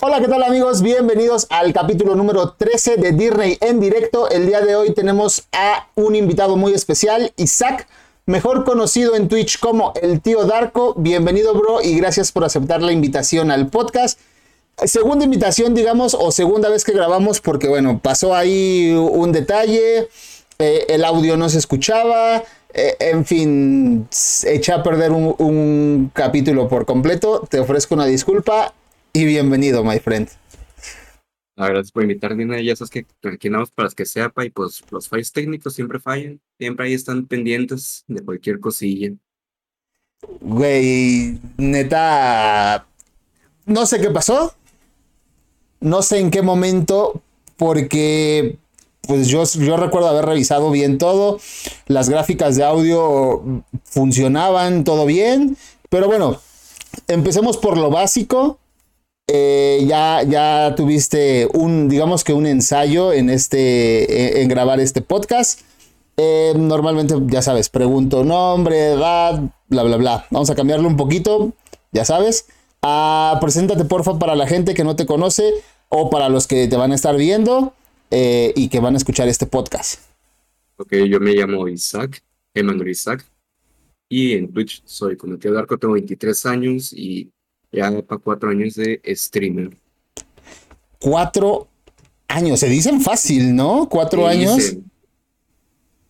Hola, ¿qué tal amigos? Bienvenidos al capítulo número 13 de Disney en directo. El día de hoy tenemos a un invitado muy especial, Isaac, mejor conocido en Twitch como el tío Darko. Bienvenido, bro, y gracias por aceptar la invitación al podcast. Segunda invitación, digamos, o segunda vez que grabamos, porque bueno, pasó ahí un detalle, eh, el audio no se escuchaba, eh, en fin, eché a perder un, un capítulo por completo. Te ofrezco una disculpa y bienvenido, my friend. Gracias por invitarme, ya sabes que andamos para que sepa y pues los fallos técnicos siempre fallan, siempre ahí están pendientes de cualquier cosilla. Güey, neta, no sé qué pasó, no sé en qué momento, porque pues yo, yo recuerdo haber revisado bien todo, las gráficas de audio funcionaban, todo bien, pero bueno, empecemos por lo básico. Eh, ya, ya tuviste un, digamos que un ensayo en este, en, grabar este podcast. Eh, normalmente, ya sabes, pregunto nombre, edad, bla, bla, bla. Vamos a cambiarlo un poquito, ya sabes. Ah, preséntate, porfa, para la gente que no te conoce o para los que te van a estar viendo eh, y que van a escuchar este podcast. Ok, yo me llamo Isaac, Emanuel Isaac, y en Twitch soy como tío Darko, tengo 23 años y ya para cuatro años de streamer. Cuatro años, se dicen fácil, ¿no? Cuatro años.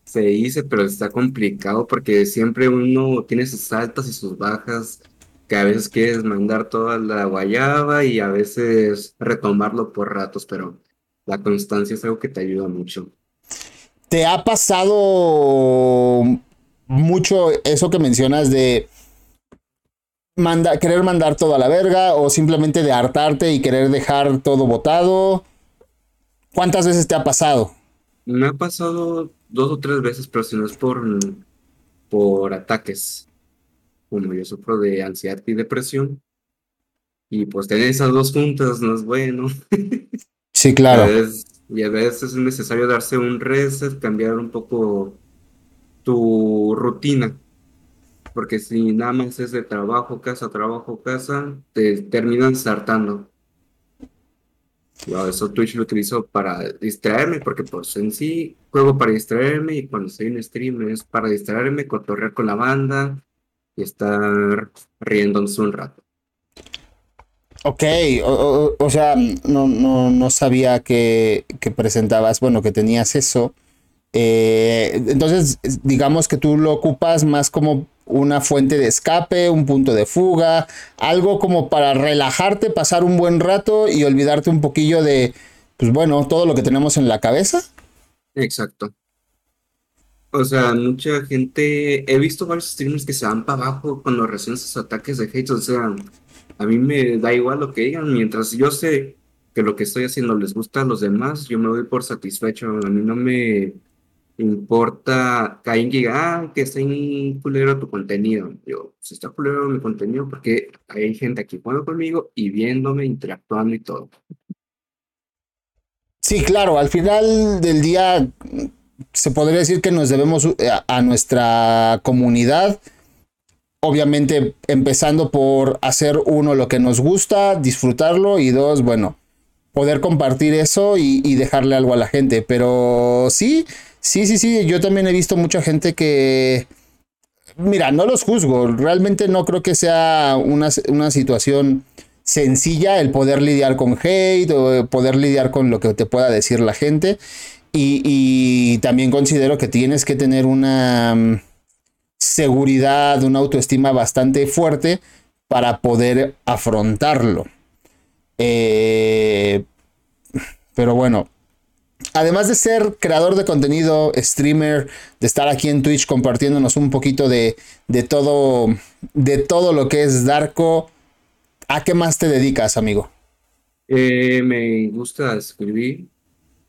se dice, pero está complicado porque siempre uno tiene sus altas y sus bajas, que a veces quieres mandar toda la guayaba y a veces retomarlo por ratos, pero la constancia es algo que te ayuda mucho. ¿Te ha pasado mucho eso que mencionas de querer mandar todo a la verga o simplemente de hartarte y querer dejar todo botado? ¿Cuántas veces te ha pasado? Me ha pasado dos o tres veces, pero si no es por, por ataques. Como yo sufro de ansiedad y depresión. Y pues tener esas dos juntas no es bueno. Sí, claro. y a veces es necesario darse un reset, cambiar un poco tu rutina porque si nada más es de trabajo, casa, trabajo, casa, te terminan sartando. eso Twitch lo utilizo para distraerme, porque pues en sí juego para distraerme y cuando estoy en stream es para distraerme, cotorrear con la banda y estar riéndose un rato. Ok, o, sea, no, no, no sabía que, que, presentabas, bueno, que tenías eso. Eh, entonces, digamos que tú lo ocupas más como una fuente de escape, un punto de fuga, algo como para relajarte, pasar un buen rato y olvidarte un poquillo de, pues bueno, todo lo que tenemos en la cabeza. Exacto. O sea, mucha gente, he visto varios streamers que se van para abajo cuando reciben sus ataques de hate, o sea, a mí me da igual lo que digan, mientras yo sé que lo que estoy haciendo les gusta a los demás, yo me doy por satisfecho, a mí no me importa que alguien diga, ah, que está en culero tu contenido. Yo, si está culero mi contenido, porque hay gente aquí jugando conmigo y viéndome, interactuando y todo. Sí, claro, al final del día se podría decir que nos debemos eh, a nuestra comunidad. Obviamente empezando por hacer uno lo que nos gusta, disfrutarlo y dos, bueno, poder compartir eso y, y dejarle algo a la gente. Pero sí, Sí, sí, sí, yo también he visto mucha gente que... Mira, no los juzgo, realmente no creo que sea una, situación sencilla el poder lidiar con hate o poder lidiar con lo que te pueda decir la gente. Y, también considero que tienes que tener una mm, seguridad, una autoestima bastante fuerte para poder afrontarlo. Eh, pero bueno, además de ser creador de contenido, streamer, de estar aquí en Twitch compartiéndonos un poquito de, todo, de todo lo que es Darko, ¿a qué más te dedicas, amigo? Eh, me gusta escribir,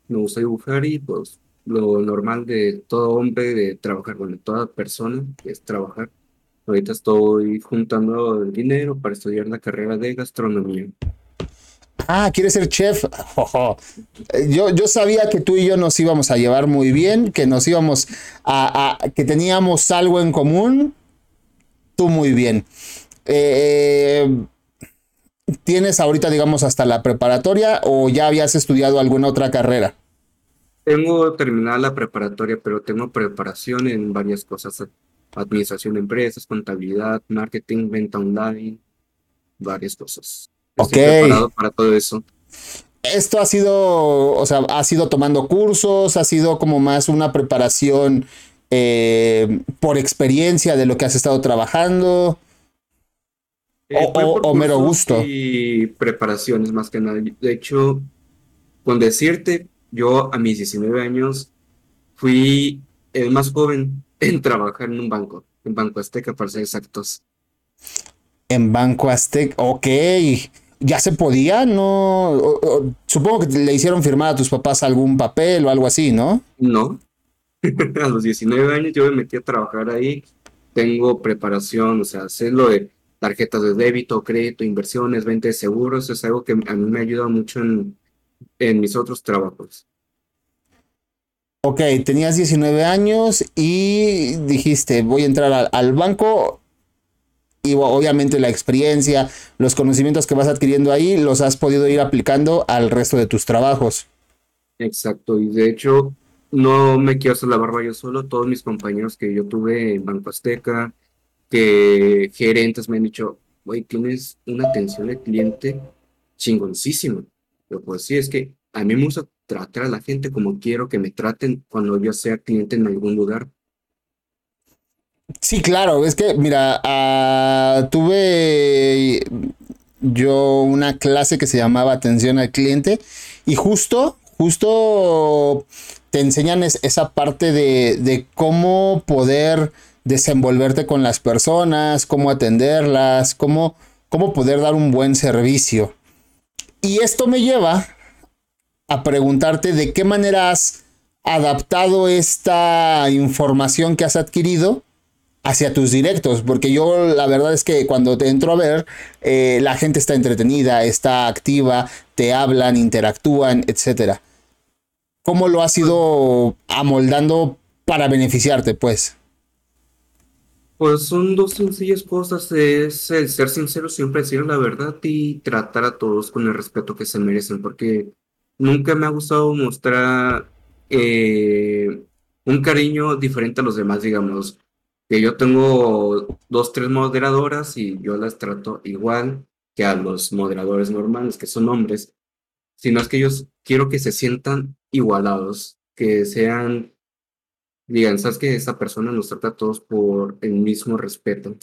me gusta dibujar y pues lo normal de todo hombre de trabajar, con toda persona es trabajar. Ahorita estoy juntando dinero para estudiar la carrera de gastronomía. Ah, ¿quieres ser chef? Yo, yo sabía que tú y yo nos íbamos a llevar muy bien, que nos íbamos a, que teníamos algo en común. Tú muy bien. Eh, ¿tienes ahorita, digamos, hasta la preparatoria o ya habías estudiado alguna otra carrera? Tengo terminada la preparatoria, pero tengo preparación en varias cosas. Administración de empresas, contabilidad, marketing, venta online, varias cosas. Estoy preparado para todo eso. Esto ha sido, o sea, ha sido tomando cursos, ha sido como más una preparación eh, por experiencia de lo que has estado trabajando. Eh, o, mero gusto. Y preparaciones más que nada. De hecho, con decirte, yo a mis 19 años fui el más joven en trabajar en un banco, en Banco Azteca para ser exactos. En Banco Azteca, ok ya se podía, no. supongo que le hicieron firmar a tus papás algún papel o algo así, ¿no? No. a los 19 años yo me metí a trabajar ahí. Tengo preparación, o sea, sé lo de tarjetas de débito, crédito, inversiones, venta de seguros. Es algo que a mí me ayuda mucho en, en mis otros trabajos. Ok, tenías 19 años y dijiste, voy a entrar al banco y obviamente la experiencia, los conocimientos que vas adquiriendo ahí, los has podido ir aplicando al resto de tus trabajos. Exacto, y de hecho no me quiero hacer la barba yo solo, todos mis compañeros que yo tuve en Banco Azteca, que gerentes me han dicho, güey, tienes una atención al cliente chingoncísima. Pero pues sí, es que a mí me gusta tratar a la gente como quiero que me traten cuando yo sea cliente en algún lugar. Sí, claro, es que, mira, ah, tuve yo una clase que se llamaba atención al cliente y justo, justo te enseñan esa parte de, de, cómo poder desenvolverte con las personas, cómo atenderlas, cómo, cómo poder dar un buen servicio. Y esto me lleva a preguntarte de qué manera has adaptado esta información que has adquirido hacia tus directos, porque yo la verdad es que cuando te entro a ver, eh, la gente está entretenida, está activa, te hablan, interactúan, etc. ¿Cómo lo has ido amoldando para beneficiarte, pues? Pues son dos sencillas cosas, es el ser sincero, siempre decir la verdad y tratar a todos con el respeto que se merecen, porque nunca me ha gustado mostrar eh, un cariño diferente a los demás, digamos que yo tengo dos, tres moderadoras y yo las trato igual que a los moderadores normales, que son hombres, sino es que ellos quiero que se sientan igualados, que sean, digan, sabes que esa persona nos trata a todos por el mismo respeto.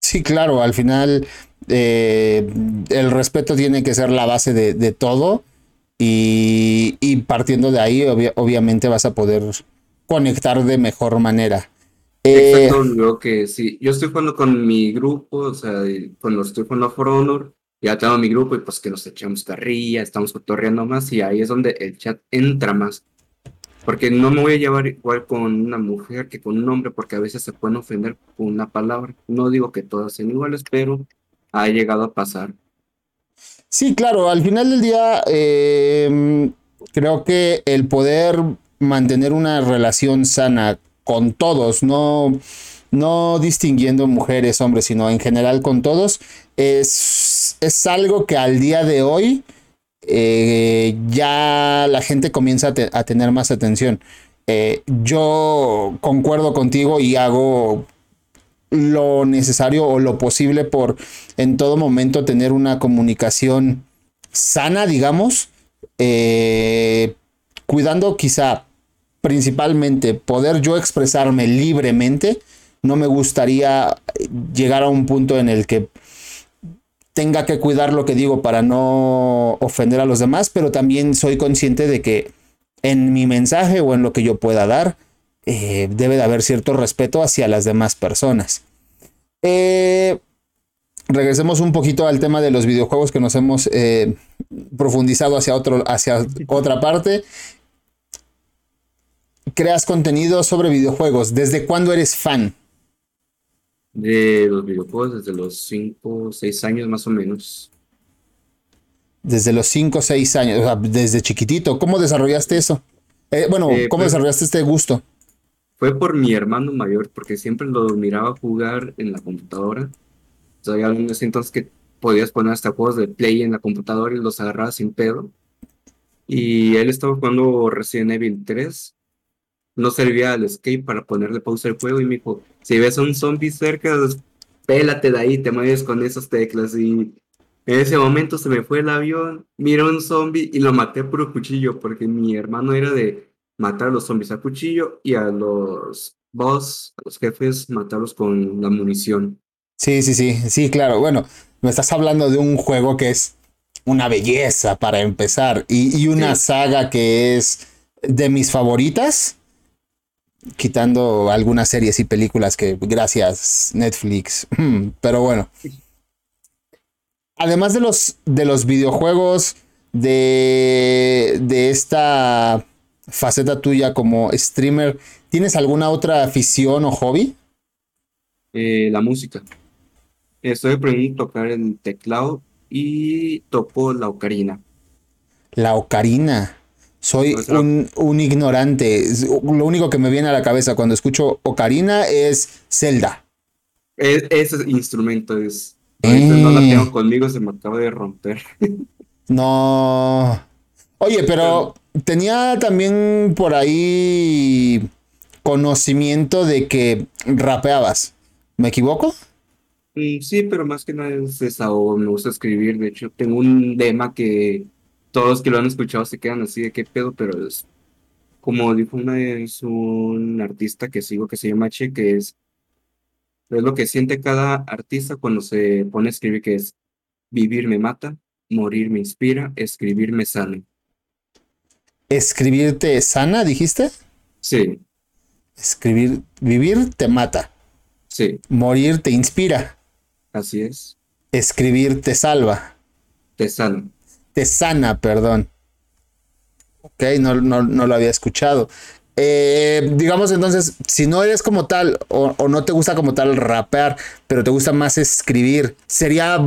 Sí, claro, al final eh, el respeto tiene que ser la base de, todo y, partiendo de ahí obviamente vas a poder conectar de mejor manera. Exacto, yo que sí, yo estoy jugando con mi grupo, o sea, cuando estoy jugando For Honor, ya tengo mi grupo y pues que nos echamos carrilla, estamos cotorreando más y ahí es donde el chat entra más. Porque no me voy a llevar igual con una mujer que con un hombre, porque a veces se pueden ofender con una palabra. No digo que todas sean iguales, pero ha llegado a pasar. Sí, claro, al final del día em, creo que el poder mantener una relación sana con todos, no, no distinguiendo mujeres, hombres, sino en general con todos, es, es algo que al día de hoy eh, ya la gente comienza a, tener más atención. Eh, yo concuerdo contigo y hago lo necesario o lo posible por en todo momento tener una comunicación sana, digamos, eh, cuidando quizá principalmente poder yo expresarme libremente, no me gustaría llegar a un punto en el que tenga que cuidar lo que digo para no ofender a los demás, pero también soy consciente de que en mi mensaje o en lo que yo pueda dar, eh, debe de haber cierto respeto hacia las demás personas. Eh, regresemos un poquito al tema de los videojuegos que nos hemos eh, profundizado hacia, otro, hacia otra parte creas contenido sobre videojuegos. ¿Desde cuándo eres fan? De los videojuegos, desde los 5 o 6 años más o menos. Desde los 5 o 6 años, o sea, desde chiquitito. ¿Cómo desarrollaste eso? Eh, bueno, eh, ¿cómo pues, desarrollaste este gusto? Fue por mi hermano mayor, porque siempre lo miraba jugar en la computadora. O sea, ya entonces que podías poner hasta juegos de play en la computadora y los agarrabas sin pedo. Y él estaba jugando Resident Evil 3. No servía al escape para ponerle pausa al juego y me dijo, si ves a un zombie cerca, pélate de ahí, te mueves con esas teclas. Y en ese momento se me fue el avión, miré un zombie y lo maté por cuchillo, porque mi hermano era de matar a los zombies a cuchillo y a los boss, a los jefes, matarlos con la munición. Sí, sí, sí, sí, claro. Bueno, me estás hablando de un juego que es una belleza para empezar y, una saga que es de mis favoritas, quitando algunas series y películas que gracias Netflix, pero bueno. Además de los, de los videojuegos, de, de esta faceta tuya como streamer, ¿tienes alguna otra afición o hobby? Eh, la música. Estoy aprendiendo a tocar el teclado y toco la ocarina. La ocarina. Soy un, ignorante. Lo único que me viene a la cabeza cuando escucho ocarina es Zelda. ese instrumento es. No la tengo eh. conmigo, se me acaba de romper. no. Oye, pero tenía también por ahí conocimiento de que rapeabas. ¿Me equivoco? Mm, sí, pero más que nada es desahogo, me gusta escribir. De hecho, tengo un lema que todos los que lo han escuchado se quedan así de qué pedo, pero es como dijo una es un artista que sigo que se llama Che, que es, es lo que siente cada artista cuando se pone a escribir, que es vivir me mata, morir me inspira, escribir me sana. ¿Escribirte sana, dijiste? Sí. Escribir, vivir te mata. Sí. Morir te inspira. Así es. Escribir te salva. Te sana. Te sana, perdón. Ok, no, no, lo había escuchado. Eh, digamos entonces, si no eres como tal o, no te gusta como tal rapear, pero te gusta más escribir, sería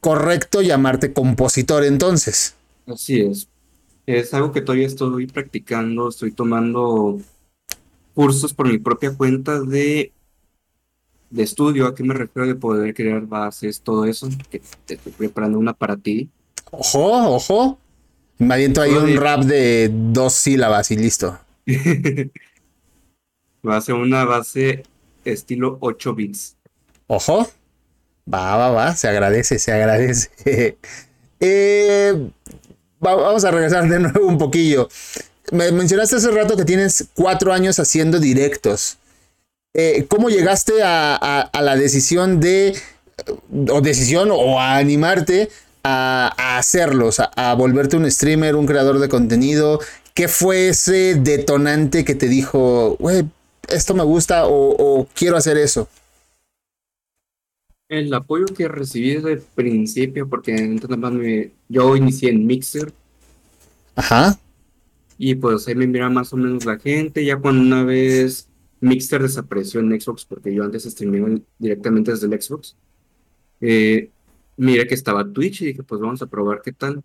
correcto llamarte compositor entonces. Así es. Es algo que todavía estoy practicando, estoy tomando cursos por mi propia cuenta de de estudio, ¿a qué me refiero de poder crear bases, todo eso? Que te estoy preparando una para ti. Ojo, ojo. Me aviento ahí un rap de dos sílabas y listo. Va a ser una base estilo 8 bits. Ojo. Va, va, va. Se agradece, se agradece. Eh, vamos a regresar de nuevo un poquillo. Me mencionaste hace rato que tienes cuatro años haciendo directos. Eh, ¿cómo llegaste a, la decisión de, o decisión, o a animarte a, hacerlos, a, volverte un streamer, un creador de contenido? ¿Qué fue ese detonante que te dijo, güey, esto me gusta o, quiero hacer eso? El apoyo que recibí desde el principio, porque yo inicié en Mixer. Ajá. Y pues ahí me mira más o menos la gente. Ya cuando una vez Mixter desapareció en Xbox porque yo antes streamaba directamente desde el Xbox. Eh, miré que estaba Twitch y dije, pues vamos a probar qué tal.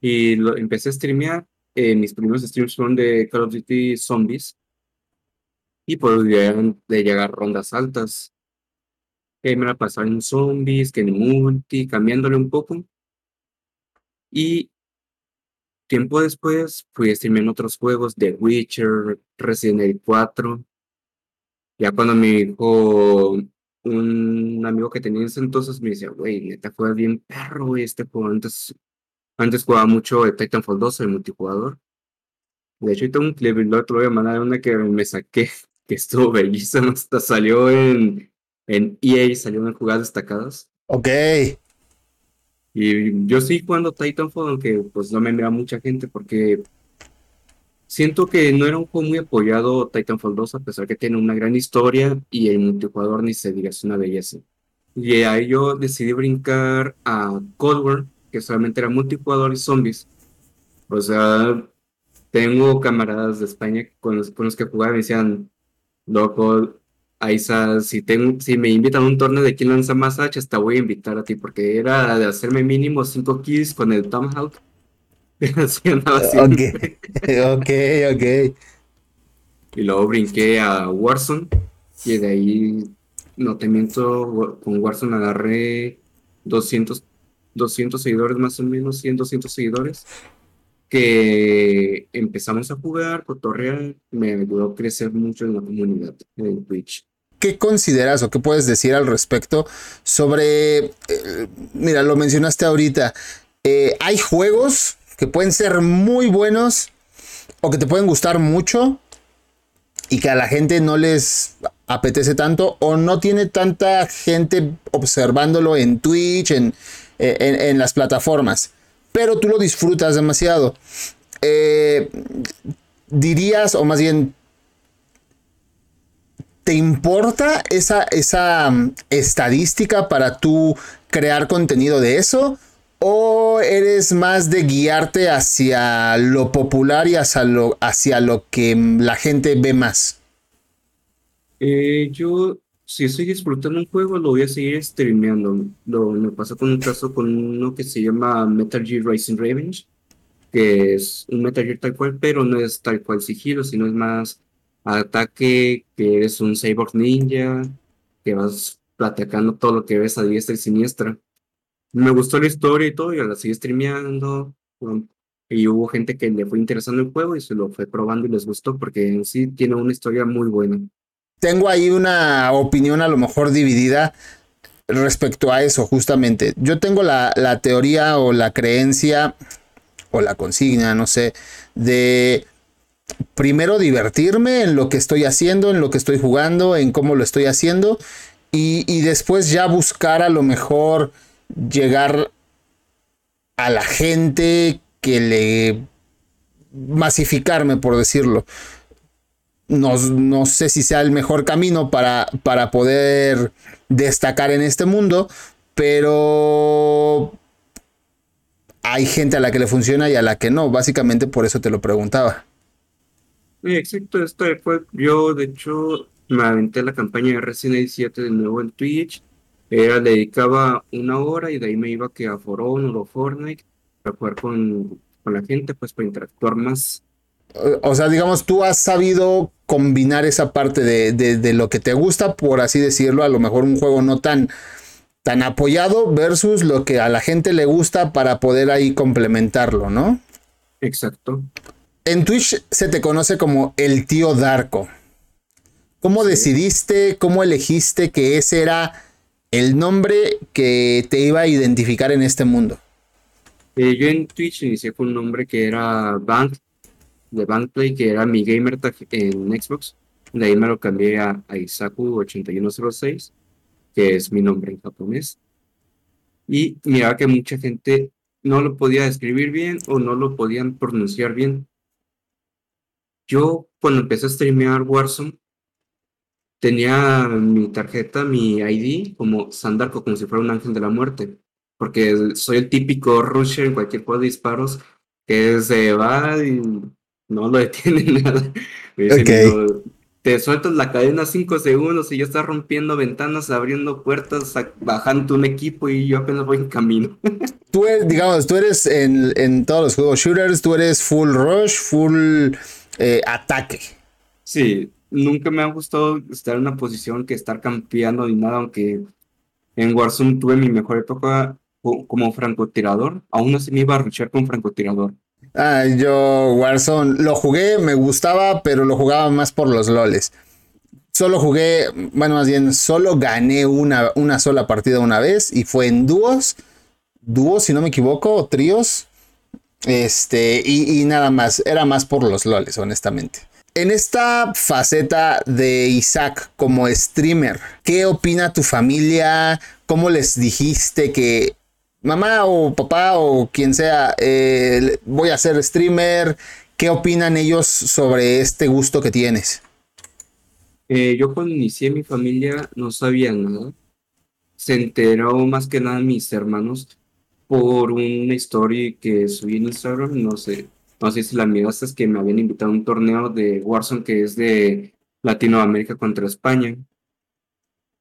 Y lo, empecé a streamear. Eh, mis primeros streams fueron de Call of Duty Zombies. Y pues de llegar rondas altas. Que me la pasaba en zombies, que en multi, cambiándole un poco. Y Tiempo después fui a streamear en otros juegos, The Witcher, Resident Evil 4. Ya cuando me dijo un amigo que tenía ese entonces, me decía, güey, neta juega bien perro, güey, este juego. Antes, antes jugaba mucho Titanfall 2, el multijugador. De hecho, tengo un clip, lo voy a mandar una que me saqué, que estuvo bellísimo, hasta salió en, en EA, salió en jugadas destacadas. Ok. Y yo sí cuando Titanfall, aunque pues no me vea mucha gente porque siento que no era un juego muy apoyado Titanfall 2, a pesar que tiene una gran historia y el multijugador ni se diga, es una belleza. Y ahí yo decidí brincar a Cold War, que solamente era multijugador y zombies. O sea, tengo camaradas de España con los, con los que jugaba y me decían, loco, Aiza, si, si me invitan a un torneo de quién lanza más hachas, te voy a invitar a ti, porque era de hacerme mínimo 5 kills con el Tomahawk. Ok, ok. Y luego brinqué a Warzone, y de ahí, no te miento, con Warzone agarré 200, 200 seguidores más o menos, 100, 200 seguidores, que empezamos a jugar, cotorrear, me ayudó a crecer mucho en la comunidad en Twitch. ¿Qué consideras o qué puedes decir al respecto sobre, eh, mira, lo mencionaste ahorita, eh, hay juegos que pueden ser muy buenos o que te pueden gustar mucho y que a la gente no les apetece tanto o no tiene tanta gente observándolo en Twitch, en, en, las plataformas, pero tú lo disfrutas demasiado. Eh, dirías, o más bien, ¿te importa esa, esa mm, estadística para tú crear contenido de eso? ¿O eres más de guiarte hacia lo popular y hacia lo, hacia lo que la gente ve más? Eh, yo, si estoy disfrutando un juego, lo voy a seguir streameando. Lo, me pasa con un caso con uno que se llama Metal Gear Rising Revenge, que es un Metal Gear tal cual, pero no es tal cual sigilo, sino es más ataque, que eres un cyborg ninja, que vas atacando todo lo que ves a diestra y siniestra me gustó la historia y todo, y la seguí streameando. Y hubo gente que le fue interesando el juego y se lo fue probando y les gustó porque en sí tiene una historia muy buena. Tengo ahí una opinión a lo mejor dividida respecto a eso, justamente. Yo tengo la, la teoría o la creencia o la consigna, no sé, de primero divertirme en lo que estoy haciendo, en lo que estoy jugando, en cómo lo estoy haciendo, y, y después ya buscar a lo mejor llegar a la gente que le masificarme, por decirlo. No, no, sé si sea el mejor camino para, para poder destacar en este mundo, pero hay gente a la que le funciona y a la que no. Básicamente por eso te lo preguntaba. exacto, esto fue, yo de hecho me aventé la campaña de Resident Evil 7 de nuevo en Twitch era, le dedicaba una hora y de ahí me iba que a Foron o Fortnite para jugar con, con la gente, pues para interactuar más. O sea, digamos, tú has sabido combinar esa parte de, de, lo que te gusta, por así decirlo, a lo mejor un juego no tan, tan apoyado versus lo que a la gente le gusta para poder ahí complementarlo, ¿no? Exacto. En Twitch se te conoce como el tío Darko. ¿Cómo decidiste, cómo elegiste que ese era el nombre que te iba a identificar en este mundo. Eh, yo en Twitch inicié con un nombre que era Bank, de Bankplay, que era mi gamer tag en Xbox. De ahí me lo cambié a, Isaku8106, que es mi nombre en japonés. Y miraba que mucha gente no lo podía escribir bien o no lo podían pronunciar bien. Yo, cuando empecé a streamear Warzone, tenía mi tarjeta, mi ID, como Sandarco, como si fuera un ángel de la muerte. Porque soy el típico rusher en cualquier juego de disparos que se va y no lo detiene nada. te sueltas la cadena cinco segundos y ya estás rompiendo ventanas, abriendo puertas, bajando un equipo y yo apenas voy en camino. tú eres, digamos, tú eres en, en todos los juegos shooters, tú eres full rush, full eh, ataque. Sí, nunca me ha gustado estar en una posición que estar campeando ni nada, aunque en Warzone tuve mi mejor época como francotirador, aún así me iba a ruchar con francotirador. Ah, yo Warzone lo jugué, me gustaba, pero lo jugaba más por los loles. Solo jugué, bueno, más bien, solo gané una, una sola partida una vez y fue en dúos, dúos si no me equivoco, o tríos. Este, y, y nada más, era más por los loles, honestamente. En esta faceta de Isaac como streamer, ¿qué opina tu familia? ¿Cómo les dijiste que mamá o papá o quien sea, eh, voy a ser streamer? ¿Qué opinan ellos sobre este gusto que tienes? Eh, yo cuando inicié mi familia no sabía nada. Se enteró más que nada mis hermanos por una historia que subí en Instagram, no sé, no sé si la miraste, es que me habían invitado a un torneo de Warzone que es de Latinoamérica contra España.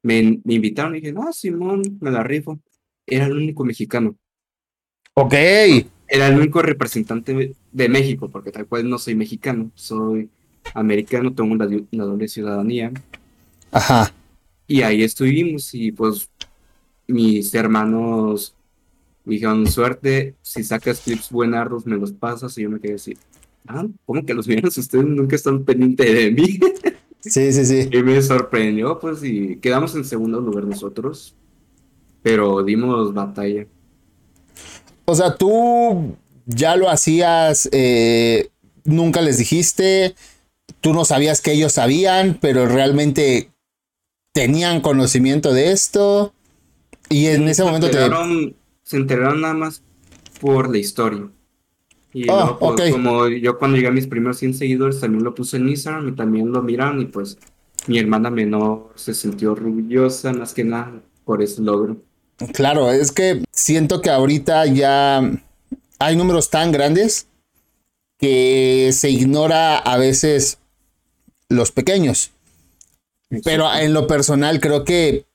Me, invitaron y dije, no, Simón, me la rifo. Era el único mexicano. Ok. Era el único representante de México, porque tal cual no soy mexicano, soy americano, tengo una, una doble ciudadanía. Ajá. Y ahí estuvimos y pues mis hermanos dijeron, suerte, si sacas clips buenardos me los pasas y yo me quedé así, ah, ¿cómo que los míos ustedes nunca están pendientes de mí? Sí, sí, sí. Y me sorprendió, pues, y quedamos en segundo lugar nosotros, pero dimos batalla. O sea, tú ya lo hacías, eh, nunca les dijiste, tú no sabías que ellos sabían, pero realmente tenían conocimiento de esto. Y en ese momento te... Se enteraron nada más por la historia. Y oh, pues, como yo cuando llegué a mis primeros 100 seguidores también lo puse en Instagram y también lo miraron y pues mi hermana menor se sintió orgullosa más que nada por ese logro. Claro, es que siento que ahorita ya hay números tan grandes que se ignora a veces los pequeños. Pero en lo personal creo que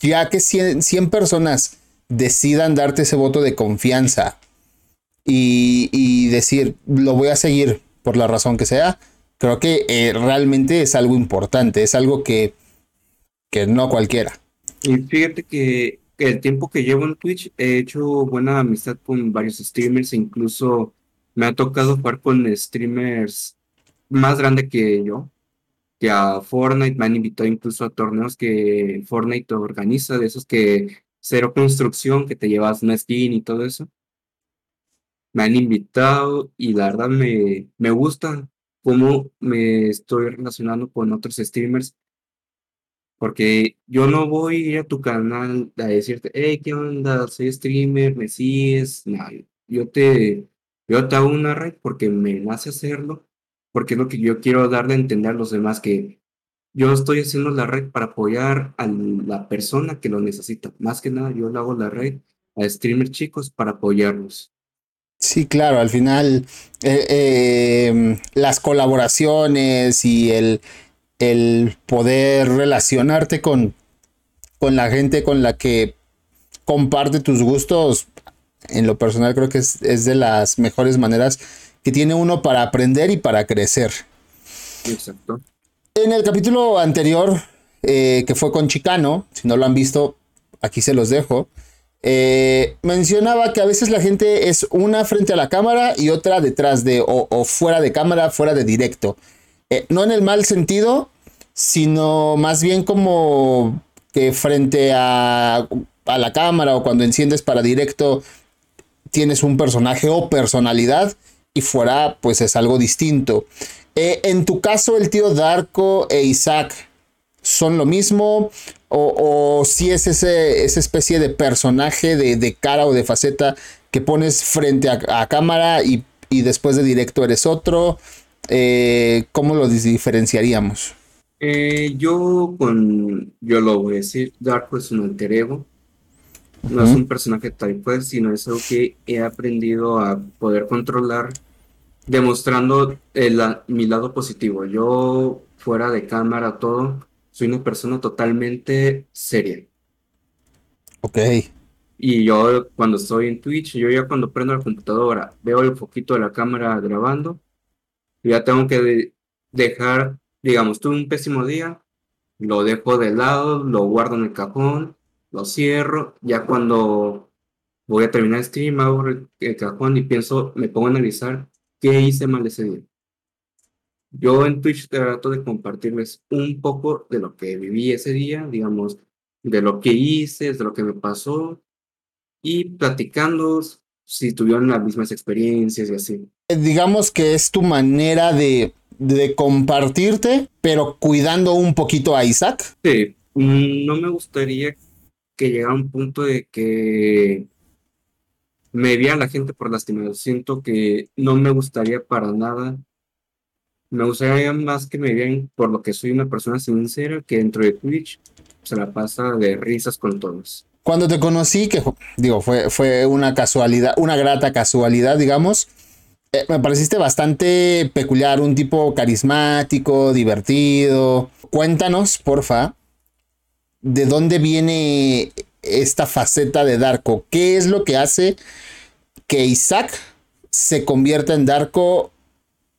ya que 100, 100, personas decidan darte ese voto de confianza y, decir, lo voy a seguir por la razón que sea, creo que eh, realmente es algo importante, es algo que, que no cualquiera. Y fíjate que el tiempo que llevo en Twitch he hecho buena amistad con varios streamers e incluso me ha tocado jugar con streamers más grandes que yo, que a Fortnite me han invitado incluso a torneos que Fortnite organiza, de esos que cero construcción, que te llevas una skin y todo eso. Me han invitado y la verdad me, me gusta cómo me estoy relacionando con otros streamers porque yo no voy a tu canal a decirte, hey, ¿qué onda? Soy streamer, me sigues. No, yo te, yo te hago una red porque me nace hacerlo, porque es lo que yo quiero darle a entender a los demás que yo estoy haciendo la red para apoyar a la persona que lo necesita. Más que nada, yo le hago la red a streamers chicos para apoyarlos. Sí, claro, al final eh, em, las colaboraciones y el, el poder relacionarte con, con la gente con la que comparte tus gustos, en lo personal creo que es, de las mejores maneras que tiene uno para aprender y para crecer. Exacto. En el capítulo anterior, eh, que fue con Chicano, si no lo han visto, aquí se los dejo. Eh, mencionaba que a veces la gente es una frente a la cámara y otra detrás de, o, fuera de cámara, fuera de directo. Eh, no en el mal sentido, sino más bien como que frente a, la cámara o cuando enciendes para directo tienes un personaje o personalidad y fuera pues es algo distinto. Eh, en tu caso el tío Darko e Isaac son lo mismo o, si es ese, esa especie de personaje de, cara o de faceta que pones frente a, cámara y, después de directo eres otro. Eh, ¿Cómo lo diferenciaríamos? Eh, yo con, yo lo voy a decir, Darko es un alter ego. No es un personaje tal cual, sino es algo que he aprendido a poder controlar, demostrando el, mi lado positivo. Yo, fuera de cámara, todo, soy una persona totalmente seria. Ok. Y yo cuando estoy en Twitch, yo ya cuando prendo la computadora, veo el foquito de la cámara grabando, ya tengo que dejar digamos, tuve un pésimo día, lo dejo de lado, lo guardo en el cajón, lo cierro, ya cuando voy a terminar el stream, abro el, cajón y pienso, me pongo a analizar qué hice mal ese día. Yo en Twitch trato de compartirles un poco de lo que viví ese día, digamos, de lo que hice, de lo que me pasó, y platicando si tuvieron las mismas experiencias y así. Digamos que es tu manera de de compartirte, pero cuidando un poquito a Isaac. Sí, no me gustaría que llegara un punto de que me viera la gente por lastimado. Siento que no me gustaría para nada. Me gustaría más que me vean por lo que soy una persona sincera que dentro de Twitch se la pasa de risas con todos. Cuando te conocí, que digo, fue, fue una casualidad, una grata casualidad, digamos, eh, me pareciste bastante peculiar, un tipo carismático, divertido. Cuéntanos, porfa, de dónde viene esta faceta de Darko. ¿Qué es lo que hace que Isaac se convierta en Darko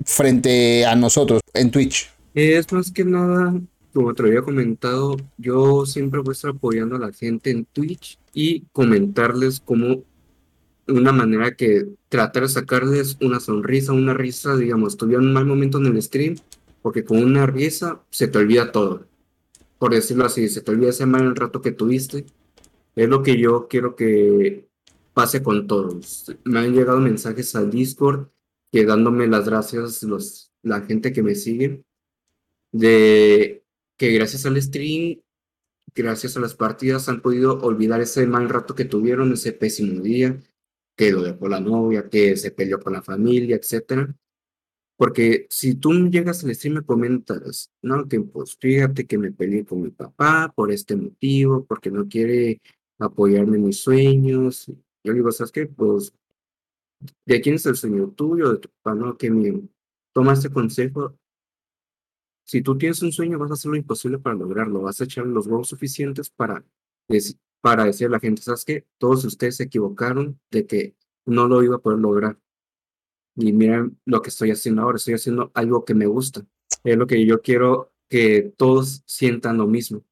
frente a nosotros en Twitch? Es más que nada como te había comentado, yo siempre voy a estar apoyando a la gente en Twitch y comentarles cómo una manera que tratar de sacarles una sonrisa, una risa, digamos, tuvieron un mal momento en el stream, porque con una risa se te olvida todo. Por decirlo así, se te olvida ese mal rato que tuviste. Es lo que yo quiero que pase con todos. Me han llegado mensajes al Discord que dándome las gracias los, la gente que me sigue, de que gracias al stream, gracias a las partidas han podido olvidar ese mal rato que tuvieron, ese pésimo día, que lo dejó la novia, que se peleó con la familia, etcétera. Porque si tú llegas al stream y me comentas, no, que pues fíjate que me peleé con mi papá por este motivo, porque no quiere apoyarme en mis sueños. Yo digo, ¿sabes qué? Pues, ¿de quién es el sueño tuyo, de tu papá? No, que mío. Toma este consejo. Si tú tienes un sueño, vas a hacer lo imposible para lograrlo. Vas a echar los huevos suficientes para para decir a la gente, ¿sabes qué? Todos ustedes se equivocaron de que no lo iba a poder lograr. Y miren lo que estoy haciendo ahora, estoy haciendo algo que me gusta. Es lo que yo quiero que todos sientan lo mismo.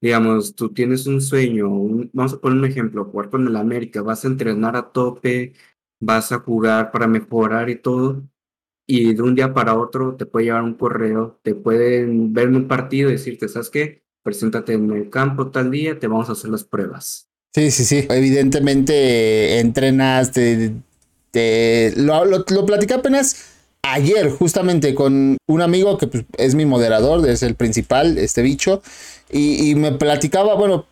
Digamos, tú tienes un sueño, vamos a poner un ejemplo, jugar con el América, vas a entrenar a tope, vas a jugar para mejorar y todo, y de un día para otro te puede llevar un correo, te pueden ver en un partido y decirte, ¿sabes qué? preséntate en el campo tal día, te vamos a hacer las pruebas. Sí, sí, sí. Evidentemente entrenas, te, lo, lo, platicé apenas ayer justamente con un amigo que pues, es mi moderador, es el principal, este bicho, y, me platicaba, bueno,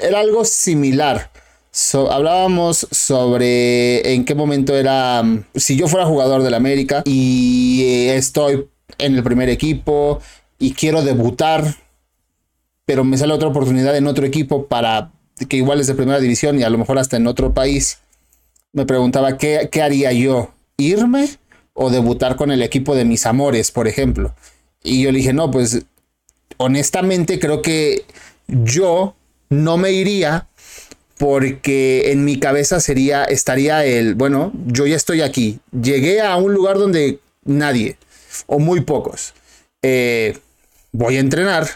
era algo similar. hablábamos sobre en qué momento era, si yo fuera jugador del América y eh, estoy en el primer equipo y quiero debutar pero me sale otra oportunidad en otro equipo para que igual es de primera división y a lo mejor hasta en otro país, me preguntaba qué, qué haría yo, irme o debutar con el equipo de mis amores, por ejemplo. Y yo le dije, no, pues honestamente creo que yo no me iría porque en mi cabeza sería, estaría el, bueno, yo ya estoy aquí, llegué a un lugar donde nadie o muy pocos. Eh, voy a entrenar,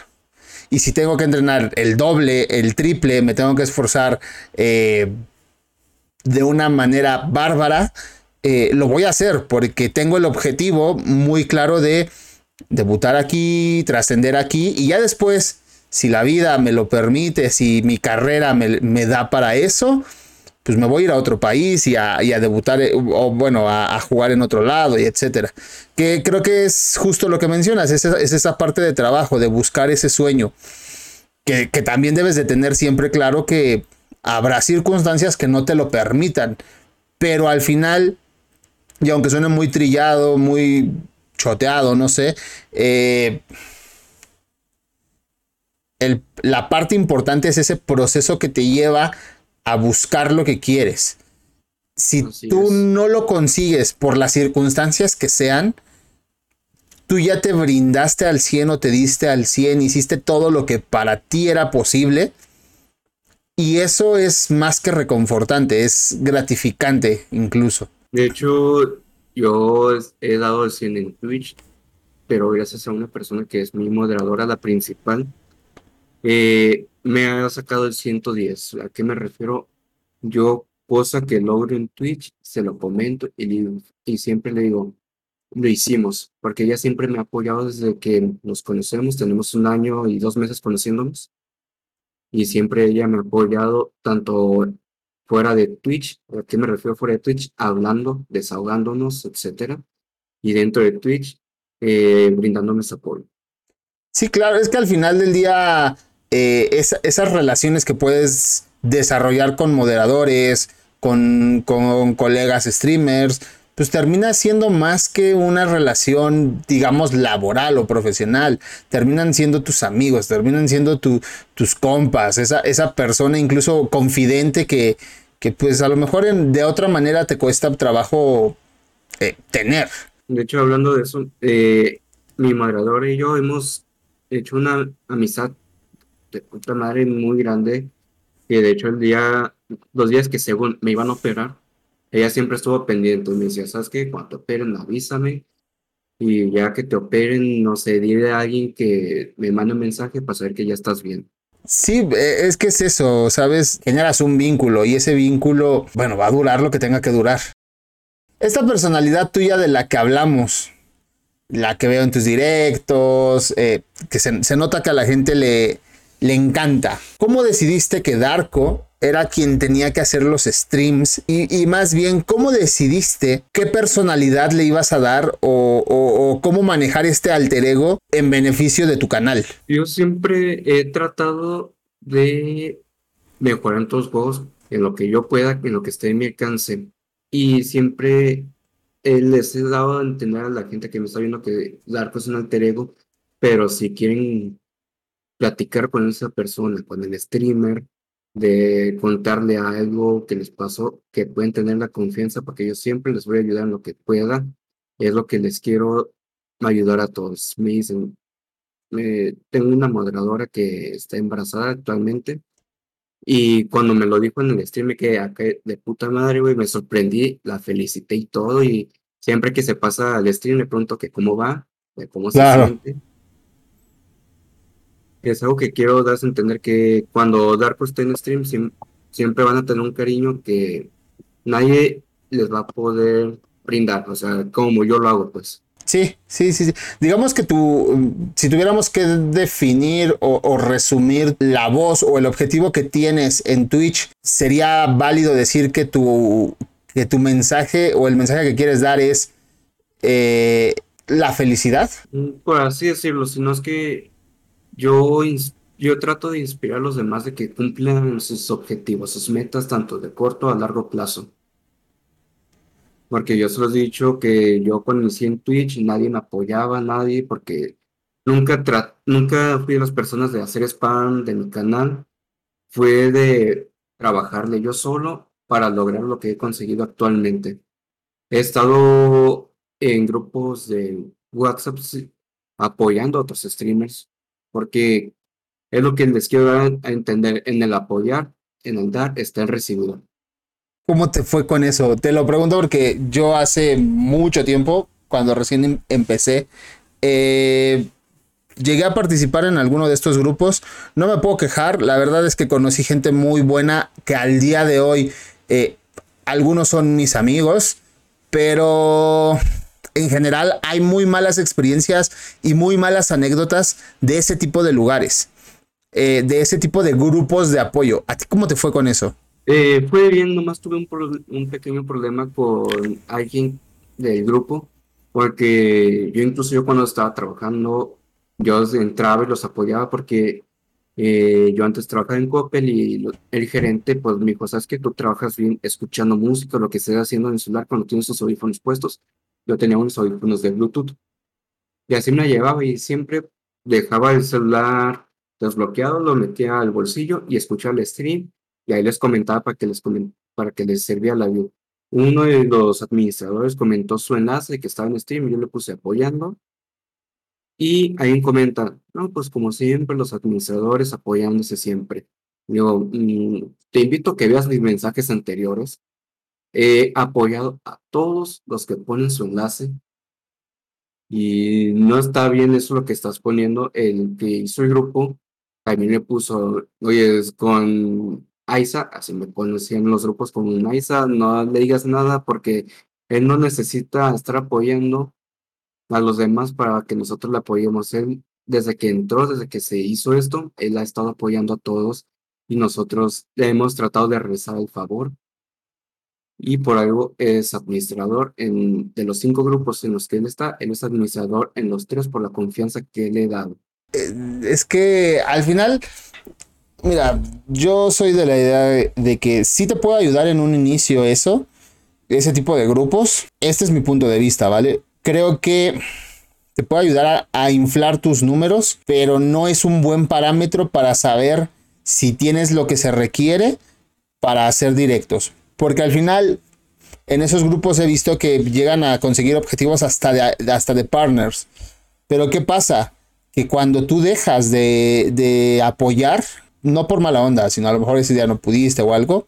y si tengo que entrenar el doble, el triple, me tengo que esforzar eh, de una manera bárbara, eh, lo voy a hacer porque tengo el objetivo muy claro de debutar aquí, trascender aquí y ya después, si la vida me lo permite, si mi carrera me, da para eso, pues me voy a ir a otro país y a, debutar, eh, o bueno, a, jugar en otro lado y etcétera. Que creo que es justo lo que mencionas, es esa, parte de trabajo, de buscar ese sueño. Que, que, también debes de tener siempre claro que habrá circunstancias que no te lo permitan, pero al final, y aunque suene muy trillado, muy choteado, no sé, eh, la parte importante es ese proceso que te lleva a buscar lo que quieres. Si tú no lo consigues por las circunstancias que sean, tú ya te brindaste al 100 o te diste al 100, hiciste todo lo que para ti era posible. Y eso es más que reconfortante, es gratificante incluso. De hecho, yo he dado el 100 en Twitch, pero gracias a una persona que es mi moderadora, la principal, eh, me ha sacado el 110. ¿A qué me refiero? Yo, cosa que logro en Twitch, se lo comento y, y siempre le digo, lo hicimos, porque ella siempre me ha apoyado desde que nos conocemos, tenemos un año y dos meses conociéndonos, y siempre ella me ha apoyado tanto fuera de Twitch, ¿a qué me refiero fuera de Twitch? Hablando, desahogándonos, etcétera, y dentro de Twitch, eh, brindándome ese apoyo. Sí, claro, es que al final del día eh, esas relaciones que puedes desarrollar con moderadores, con, con colegas streamers, pues termina siendo más que una relación, digamos, laboral o profesional. Terminan siendo tus amigos, terminan siendo tus compas, esa, esa persona incluso confidente que, que pues a lo mejor de otra manera te cuesta trabajo eh, tener. De hecho, hablando de eso, eh, mi moderador y yo hemos hecho una amistad de puta madre muy grande. Y de hecho, el día, los días que según me iban a operar, ella siempre estuvo pendiente. Me decía, ¿sabes qué? Cuando operen, avísame. Y ya que te operen, no sé, dile a alguien que me mande un mensaje para saber que ya estás bien. Sí, e, es que es eso, ¿sabes? Generas un vínculo y ese vínculo, bueno, va a durar lo que tenga que durar. Esta personalidad tuya de la que hablamos, la que veo en tus directos, eh, que se, se, nota que a la gente le, le encanta. ¿Cómo decidiste que Darko era quien tenía que hacer los streams y, más bien cómo decidiste qué personalidad le ibas a dar o, cómo manejar este alter ego en beneficio de tu canal. Yo siempre he tratado de mejorar en todos los juegos en lo que yo pueda, en lo que esté en mi alcance y siempre les he dado a entender a la gente que me está viendo que Darko es un alter ego, pero si quieren platicar con esa persona, con el streamer, de contarle algo que les pasó, que pueden tener la confianza, porque yo siempre les voy a ayudar en lo que pueda. Es lo que les quiero ayudar a todos. Me dicen, tengo una moderadora que está embarazada actualmente. Y cuando me lo dijo en el stream, me quedé acá de puta madre, güey, me sorprendí, la felicité y todo. Y siempre que se pasa al stream, le pregunto que cómo va, de cómo se siente es algo que quiero darse a entender que cuando Darko esté en stream siempre van a tener un cariño que nadie les va a poder brindar, o sea, como yo lo hago, pues. Sí, sí, sí, sí. Digamos que tú, si tuviéramos que definir o, o, resumir la voz o el objetivo que tienes en Twitch, sería válido decir que tu, que tu mensaje o el mensaje que quieres dar es eh, la felicidad. Mm, por así decirlo, sino es que yo, yo trato de inspirar a los demás de que cumplan sus objetivos, sus metas, tanto de corto a largo plazo. Porque yo se los he dicho que yo cuando inicié en Twitch nadie me apoyaba, nadie, porque nunca, nunca fui de las personas de hacer spam de mi canal. Fue de trabajarle yo solo para lograr lo que he conseguido actualmente. He estado en grupos de WhatsApp apoyando a otros streamers porque es lo que les quiero dar a entender, en el apoyar, en el dar, está el recibido. ¿Cómo te fue con eso? Te lo pregunto porque yo hace mucho tiempo, cuando recién em, empecé, eh, llegué a participar en alguno de estos grupos. No me puedo quejar, la verdad es que conocí gente muy buena que al día de hoy eh, algunos son mis amigos, pero en general hay muy malas experiencias y muy malas anécdotas de ese tipo de lugares, eh, de ese tipo de grupos de apoyo. ¿A ti cómo te fue con eso? Eh, fue bien, nomás tuve un, pequeño problema con alguien del grupo, porque yo incluso yo cuando estaba trabajando, yo entraba y los apoyaba porque eh, yo antes trabajaba en Coppel y el gerente pues me dijo, sabes que tú trabajas bien escuchando música, lo que estés haciendo en el celular cuando tienes tus audífonos puestos yo tenía unos audífonos de Bluetooth. Y así me llevaba y siempre dejaba el celular desbloqueado, lo metía al bolsillo y escuchaba el stream y ahí les comentaba para que les, para que les servía la view. Uno de los administradores comentó su enlace que estaba en stream yo le puse apoyando. Y ahí comenta, no, pues como siempre, los administradores apoyándose siempre. Yo mm, te invito a que veas mis mensajes anteriores He apoyado a todos los que ponen su enlace y no está bien eso lo que estás poniendo. El que hizo el grupo también me puso, oye, con Aiza, así me conocían los grupos con Aiza, no le digas nada porque él no necesita estar apoyando a los demás para que nosotros le apoyemos. Él, desde que entró, desde que se hizo esto, él ha estado apoyando a todos y nosotros le hemos tratado de regresar el favor y por algo es administrador en, de los cinco grupos en los que él está, él es administrador en los tres por la confianza que le he dado. Eh, es que al final, mira, yo soy de la idea de, que sí te puedo ayudar en un inicio eso, ese tipo de grupos. Este es mi punto de vista, ¿vale? Creo que te puede ayudar a inflar tus números, pero no es un buen parámetro para saber si tienes lo que se requiere para hacer directos. Porque al final, en esos grupos he visto que llegan a conseguir objetivos hasta de, hasta de partners. Pero ¿qué pasa? Que cuando tú dejas de, de apoyar, no por mala onda, sino a lo mejor ese día no pudiste o algo,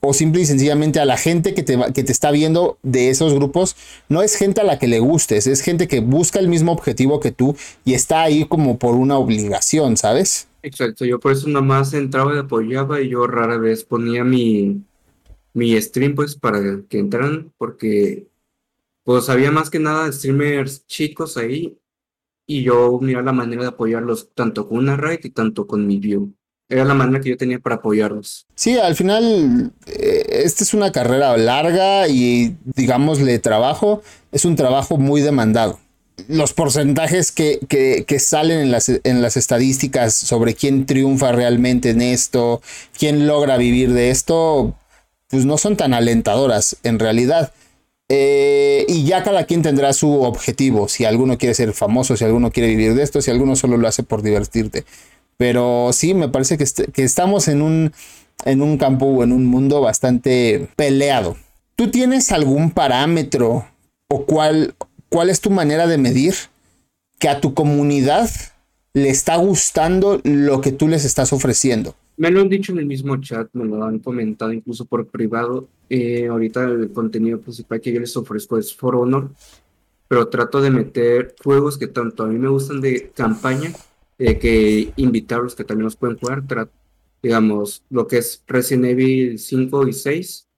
o simple y sencillamente a la gente que te, que te está viendo de esos grupos, no es gente a la que le gustes, es gente que busca el mismo objetivo que tú y está ahí como por una obligación, ¿sabes? Exacto, yo por eso nomás entraba y apoyaba y yo rara vez ponía mi, mi stream pues para que entraran porque pues había más que nada streamers chicos ahí y yo miraba la manera de apoyarlos tanto con una raid y tanto con mi view era la manera que yo tenía para apoyarlos. Sí, al final, eh, esta es una carrera larga y, digámosle, trabajo, es un trabajo muy demandado. Los porcentajes que, que, salen en las, en las estadísticas sobre quién triunfa realmente en esto, quién logra vivir de esto, pues no son tan alentadoras en realidad. Eh, y ya cada quien tendrá su objetivo, si alguno quiere ser famoso, si alguno quiere vivir de esto, si alguno solo lo hace por divertirte. Pero sí, me parece que, que estamos en un, en un campo o en un mundo bastante peleado. ¿Tú tienes algún parámetro o cuál, cuál es tu manera de medir que a tu comunidad le está gustando lo que tú les estás ofreciendo? Me lo han dicho en el mismo chat, me lo han comentado incluso por privado. Eh, ahorita el contenido principal que yo les ofrezco es For Honor, pero trato de meter juegos que tanto a mí me gustan de campaña eh, que invitarlos que también los pueden jugar. digamos, lo que es Resident Evil 5 y 6,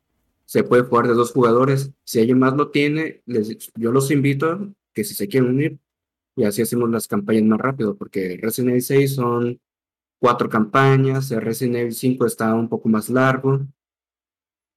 se puede jugar de dos jugadores. Si alguien más lo tiene, yo los invito que si se quieren unir, y así hacemos las campañas más rápido, porque Resident Evil 6 son cuatro campañas, Resident Evil 5 está un poco más largo,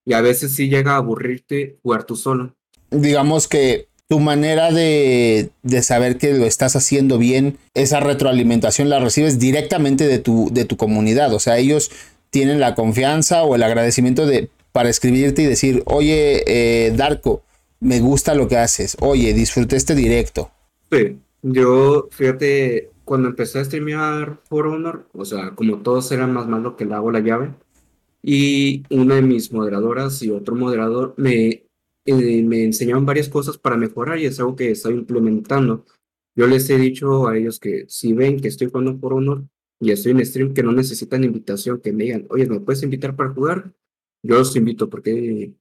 y a veces sí llega a aburrirte jugar tú solo. Digamos que tu manera de, saber que lo estás haciendo bien, esa retroalimentación la recibes directamente de tu, de tu comunidad. O sea, ellos tienen la confianza o el agradecimiento de, para escribirte y decir, oye, eh, Darko, me gusta lo que haces. Oye, disfruté este directo. Sí, yo, fíjate, cuando empecé a streamear For Honor, o sea, como todos eran más malo que le hago la llave, y una de mis moderadoras y otro moderador me eh, me enseñaron varias cosas para mejorar y es algo que estoy implementando. Yo les he dicho a ellos que si ven que estoy jugando por honor y estoy en stream, que no necesitan invitación, que me digan, oye, ¿me puedes invitar para jugar? Yo los invito porque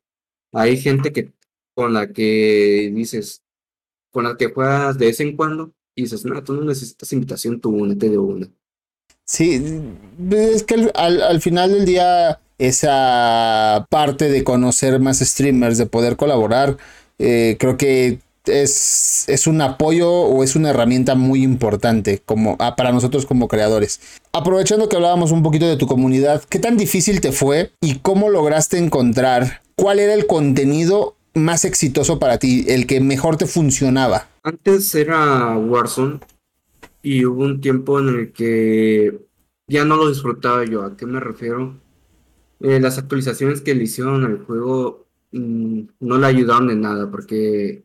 hay gente que con la que dices, con la que juegas de vez en cuando y dices, no, tú no necesitas invitación, tú únete de una. Sí, es que al, al final del día esa parte de conocer más streamers, de poder colaborar, eh, creo que es, es, un apoyo o es una herramienta muy importante como, ah, para nosotros como creadores. Aprovechando que hablábamos un poquito de tu comunidad, ¿qué tan difícil te fue y cómo lograste encontrar cuál era el contenido más exitoso para ti, el que mejor te funcionaba? Antes era Warzone y hubo un tiempo en el que ya no lo disfrutaba yo. ¿A qué me refiero? Eh, las actualizaciones que le hicieron al juego mm, no le ayudaron en nada, porque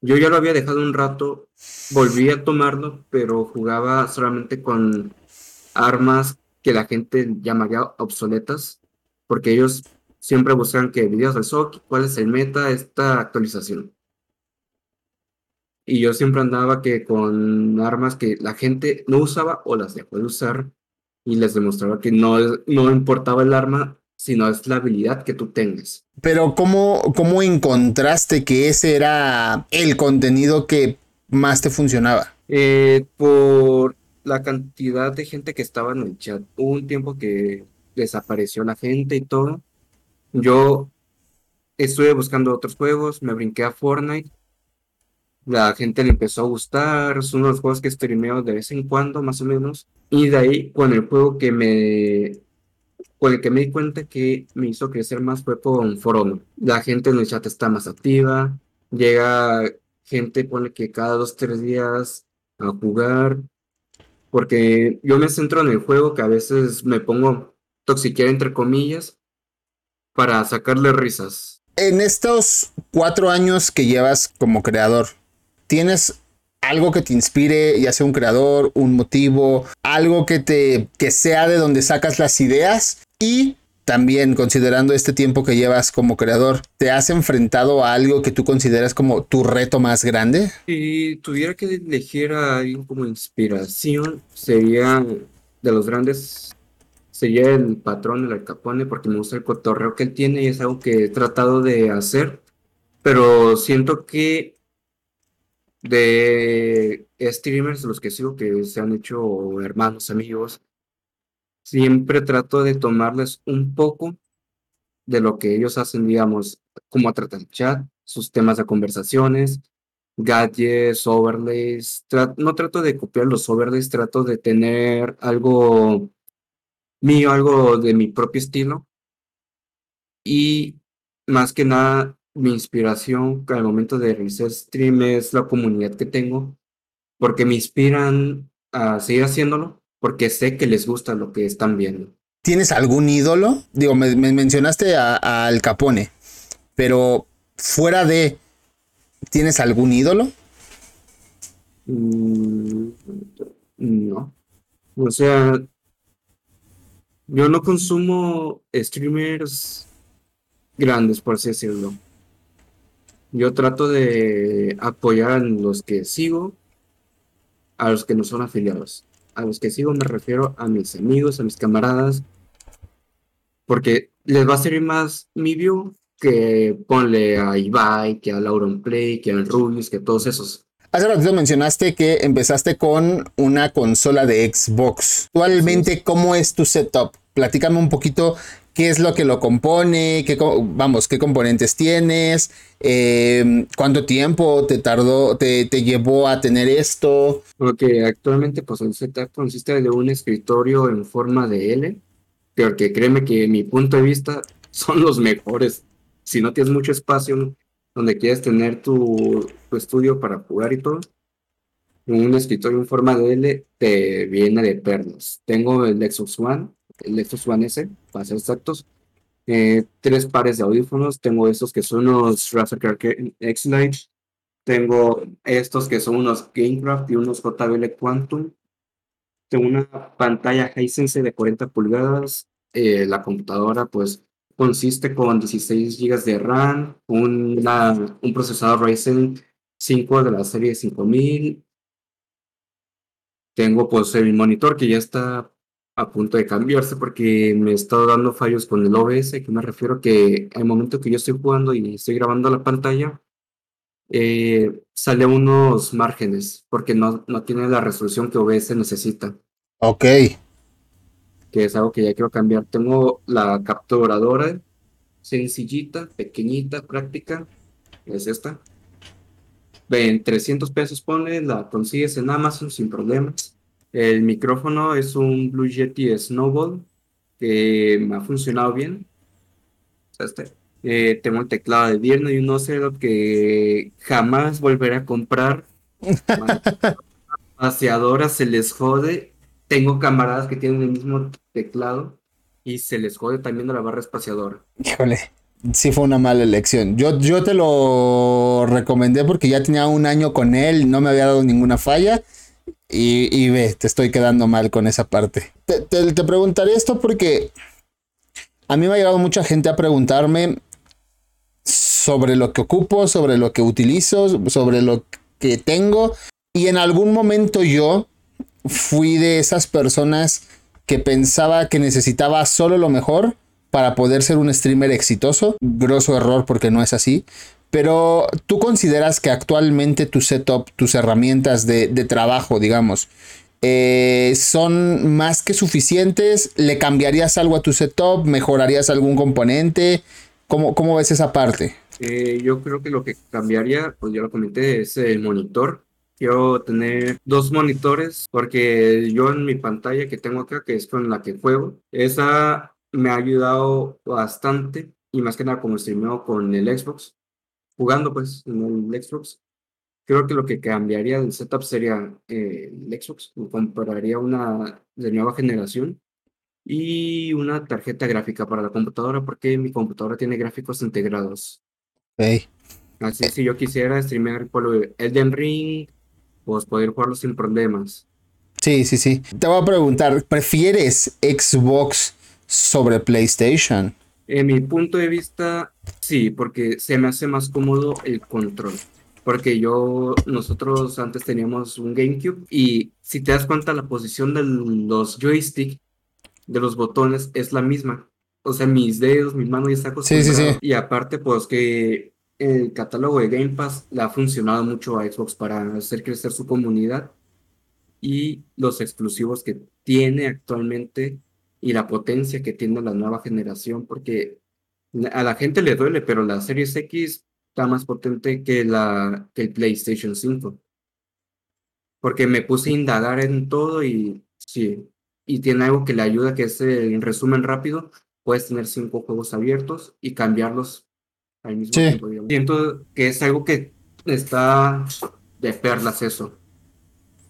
yo ya lo había dejado un rato, volví a tomarlo, pero jugaba solamente con armas que la gente llamaría obsoletas, porque ellos siempre buscan que videos del SOC, cuál es el meta de esta actualización. Y yo siempre andaba que con armas que la gente no usaba o las dejó de usar y les demostraba que no, no importaba el arma, sino es la habilidad que tú tengas. Pero ¿cómo, cómo encontraste que ese era el contenido que más te funcionaba? Eh, por la cantidad de gente que estaba en el chat. Hubo un tiempo que desapareció la gente y todo. Yo estuve buscando otros juegos, me brinqué a Fortnite. La gente le empezó a gustar, es uno de los juegos que streameo de vez en cuando, más o menos. Y de ahí, con el juego que me con el que me di cuenta que me hizo crecer más fue con Forono. La gente en el chat está más activa, llega gente, pone que cada dos, tres días a jugar, porque yo me centro en el juego que a veces me pongo toxiquear entre comillas para sacarle risas. En estos cuatro años que llevas como creador, ¿tienes algo que te inspire, ya sea un creador, un motivo, algo que te que sea de donde sacas las ideas y también considerando este tiempo que llevas como creador, ¿te has enfrentado a algo que tú consideras como tu reto más grande? Si tuviera que elegir a alguien como inspiración, sería de los grandes sería el patrón, el Capone, porque me gusta el cotorreo que él tiene y es algo que he tratado de hacer, pero siento que de streamers, los que sigo, que se han hecho hermanos, amigos, siempre trato de tomarles un poco de lo que ellos hacen, digamos, cómo tratan el chat, sus temas de conversaciones, gadgets, overlays. no trato de copiar los overlays, trato de tener algo mío, algo de mi propio estilo. Y más que nada, mi inspiración al momento de realizar stream es la comunidad que tengo, porque me inspiran a seguir haciéndolo, porque sé que les gusta lo que están viendo. ¿Tienes algún ídolo? Digo, me, mencionaste al Capone, pero fuera de, ¿tienes algún ídolo? Mm, no. O sea, yo no consumo streamers grandes, por así decirlo. Yo trato de apoyar a los que sigo, a los que no son afiliados. A los que sigo me refiero a mis amigos, a mis camaradas, porque les va a servir más mi view que ponle a Ibai, que a Lauron Play, que a Rubius, que a todos esos. Hace ratito mencionaste que empezaste con una consola de Xbox. Actualmente, ¿cómo es tu setup? Platícame un poquito qué es lo que lo compone, qué, vamos, qué componentes tienes, eh, cuánto tiempo te tardó, te, te, llevó a tener esto. Ok, actualmente pues el setup consiste de un escritorio en forma de L, porque créeme que mi punto de vista son los mejores. Si no tienes mucho espacio donde quieres tener tu, tu estudio para jugar y todo, un escritorio en forma de L te viene de perlas. Tengo el Xbox One el Xbox One S, para ser exactos. Eh, tres pares de audífonos. Tengo estos que son unos Razer X-Lite. Tengo estos que son unos Gamecraft y unos JBL Quantum. Tengo una pantalla Hisense de 40 pulgadas. Eh, la computadora, pues, consiste con 16 GB de RAM, una, un procesador Ryzen 5 de la serie 5000. Tengo, pues, el monitor que ya está a punto de cambiarse porque me está dando fallos con el OBS, que me refiero que al momento que yo estoy jugando y estoy grabando la pantalla, eh, sale unos márgenes porque no, no tiene la resolución que OBS necesita. Ok. Que es algo que ya quiero cambiar. Tengo la capturadora sencillita, pequeñita, práctica. Es esta. Ven, 300 pesos pone, la consigues en Amazon sin problemas. El micrófono es un Blue Yeti Snowball que me ha funcionado bien. Este. Eh, tengo el teclado de viernes y un Ocelot que jamás volveré a comprar. Paseadora se les jode. Tengo camaradas que tienen el mismo teclado y se les jode también de la barra espaciadora. Híjole, sí fue una mala elección. Yo, yo te lo recomendé porque ya tenía un año con él, no me había dado ninguna falla y, ve, te estoy quedando mal con esa parte. Te, te, preguntaré esto porque a mí me ha llegado mucha gente a preguntarme sobre lo que ocupo, sobre lo que utilizo, sobre lo que tengo. Y en algún momento yo fui de esas personas que pensaba que necesitaba solo lo mejor para poder ser un streamer exitoso. Grosso error porque no es así. Pero tú consideras que actualmente tu setup, tus herramientas de, trabajo, digamos, eh, son más que suficientes. ¿Le cambiarías algo a tu setup? ¿Mejorarías algún componente? ¿Cómo, cómo ves esa parte? Eh, yo creo que lo que cambiaría, pues ya lo comenté, es el monitor. Quiero tener dos monitores porque yo en mi pantalla que tengo acá, que es con la que juego, esa me ha ayudado bastante y más que nada como streameo con el Xbox jugando pues en el Xbox. Creo que lo que cambiaría del setup sería eh, el Xbox. Compraría una de nueva generación y una tarjeta gráfica para la computadora porque mi computadora tiene gráficos integrados. Así si yo quisiera streamear por Elden Ring, pues poder jugarlo sin problemas. Sí, sí, sí. Te voy a preguntar, ¿prefieres Xbox sobre PlayStation? En mi punto de vista, sí, porque se me hace más cómodo el control. Porque yo, nosotros antes teníamos un GameCube y si te das cuenta la posición de los joysticks de los botones es la misma. O sea, mis dedos, mis manos ya están Sí, sí, sí. Y aparte, pues que el catálogo de Game Pass le ha funcionado mucho a Xbox para hacer crecer su comunidad y los exclusivos que tiene actualmente y la potencia que tiene la nueva generación, porque a la gente le duele, pero la Series X está más potente que, la, que el PlayStation 5. Porque me puse a indagar en todo y sí, y tiene algo que le ayuda, que es en resumen rápido, puedes tener cinco juegos abiertos y cambiarlos al mismo tiempo. Siento que es algo que está de perlas eso.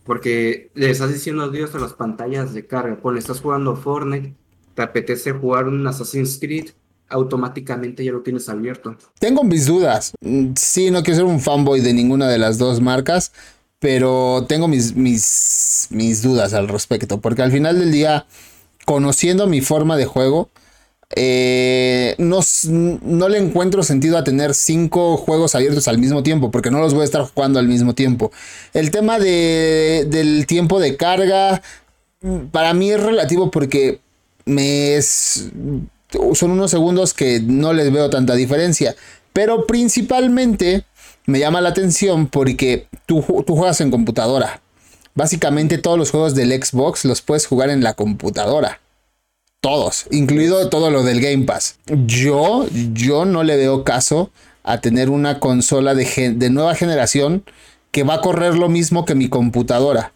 Porque le estás diciendo adiós a las pantallas de carga. Cuando estás jugando Fortnite, te apetece jugar un Assassin's Creed, automáticamente ya lo tienes abierto. Tengo mis dudas. Mm, sí, no quiero ser un fanboy de ninguna de las dos marcas, pero tengo mis, mis, mis dudas al respecto. Porque al final del día, conociendo mi forma de juego, eh, no, no, le encuentro sentido a tener cinco juegos abiertos al mismo tiempo, porque no los voy a estar jugando al mismo tiempo. El tema de, del tiempo de carga, para mí es relativo porque me es, son unos segundos que no les veo tanta diferencia. Pero principalmente me llama la atención porque tú, tú juegas en computadora. Básicamente todos los juegos del Xbox los puedes jugar en la computadora. Todos, incluido todo lo del Game Pass. Yo, yo no le veo caso a tener una consola de, de nueva generación que va a correr lo mismo que mi computadora.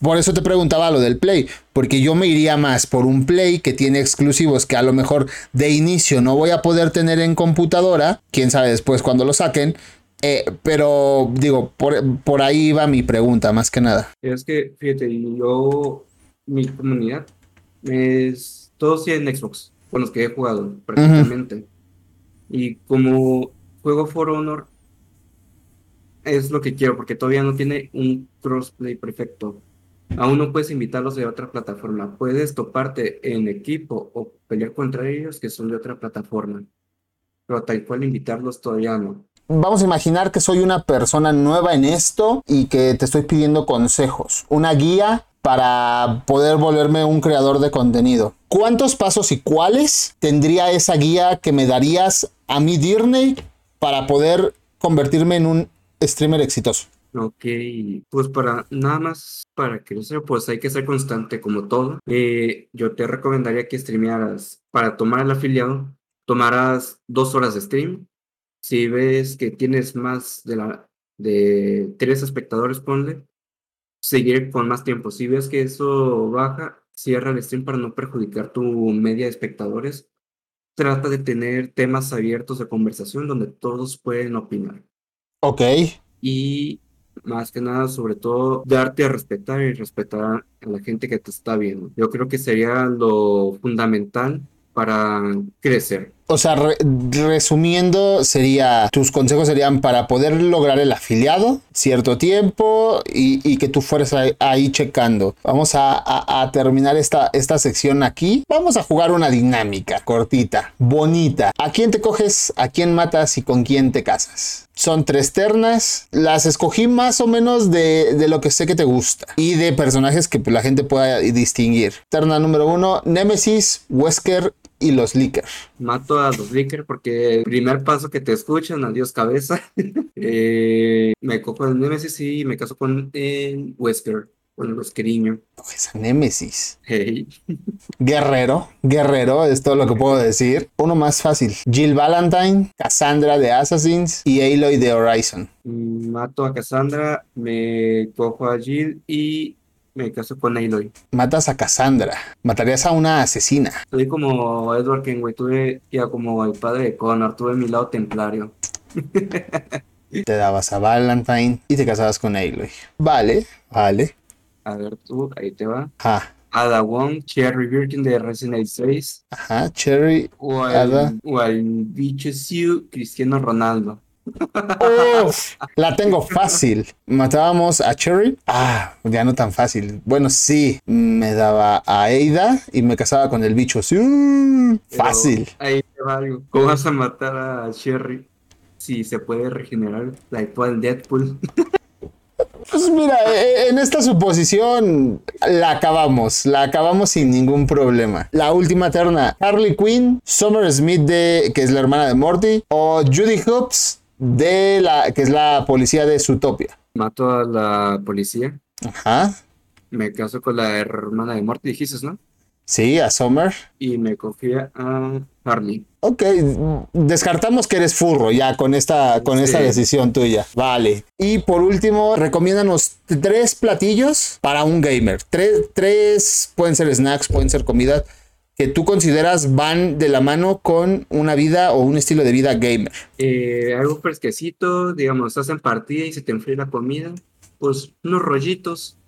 Por eso te preguntaba lo del Play, porque yo me iría más por un Play que tiene exclusivos que a lo mejor de inicio no voy a poder tener en computadora, quién sabe después cuando lo saquen, eh, pero digo, por, por, ahí va mi pregunta, más que nada. Es que, fíjate, yo, mi comunidad es todos tienen Xbox, con los que he jugado prácticamente. Y como juego For Honor, es lo que quiero, porque todavía no tiene un crossplay perfecto. Aún no puedes invitarlos de otra plataforma. Puedes toparte en equipo o pelear contra ellos que son de otra plataforma. Pero tal cual invitarlos todavía no. Vamos a imaginar que soy una persona nueva en esto y que te estoy pidiendo consejos, una guía para poder volverme un creador de contenido. ¿Cuántos pasos y cuáles tendría esa guía que me darías a mí, Disney, para poder convertirme en un streamer exitoso? Ok, pues para nada más para crecer, pues hay que ser constante como todo. Eh, yo te recomendaría que streamearas para tomar el afiliado, tomaras dos horas de stream. Si ves que tienes más de la de tres espectadores, ponle, seguir con más tiempo. Si ves que eso baja, cierra el stream para no perjudicar tu media de espectadores. Trata de tener temas abiertos de conversación donde todos pueden opinar. Ok. Y más que nada, sobre todo, darte a respetar y respetar a la gente que te está viendo. Yo creo que sería lo fundamental para crecer. O sea, resumiendo, sería, tus consejos serían para poder lograr el afiliado cierto tiempo y, que tú fueras ahí, checando. Vamos a, terminar esta, esta sección aquí. Vamos a jugar una dinámica cortita, bonita. ¿A quién te coges, a quién matas y con quién te casas? Son tres ternas. Las escogí más o menos de, de, lo que sé que te gusta. Y de personajes que la gente pueda distinguir. Terna número uno, Nemesis, Wesker y los Licker. Mato a los Licker porque el primer paso que te escuchan, adiós cabeza. eh, me cojo el Nemesis y me caso con Wesker, con los Queriño. Esa Nemesis. Guerrero, guerrero, es todo lo que puedo decir. Uno más fácil. Jill Valentine, Cassandra de Assassins y Aloy de Horizon. Mato a Cassandra, me cojo a Jill y me caso con Aloy. Matas a Cassandra. Matarías a una asesina. Soy como Edward Kenway. Tuve ya como el padre de Connor. Tuve mi lado templario. te dabas a Valentine y te casabas con Aloy. Vale, vale. A ver tú, ahí te va. Ajá. Ada Wong, Cherry Birkin de Resident Evil 6. Ajá, Cherry. O al, o al bicho Cristiano Ronaldo. La tengo fácil. Matábamos a Cherry. Ah, ya no tan fácil. Bueno, sí, me daba a Ada y me casaba con el bicho. Sí, fácil. ahí te va algo. ¿Cómo vas a matar a Cherry si se puede regenerar la actual Deadpool? Pues mira, e, e, en esta suposición la acabamos, la acabamos sin ningún problema. La última terna, Harley Quinn, Summer Smith de que es la hermana de Morty o Judy Hoops de la que es la policía de Zootopia. Mato a la policía. Ajá. Me caso con la hermana de Morty, dijiste, ¿no? Sí, a Summer. Y me confía a Harley. Ok, descartamos que eres furro ya con esta, con esta decisión tuya. Vale. Y por último, recomiéndanos tres platillos para un gamer. Tres, tres pueden ser snacks, pueden ser comida que tú consideras van de la mano con una vida o un estilo de vida gamer. Eh, algo fresquecito, digamos, estás en partida y se te enfría la comida, pues unos rollitos.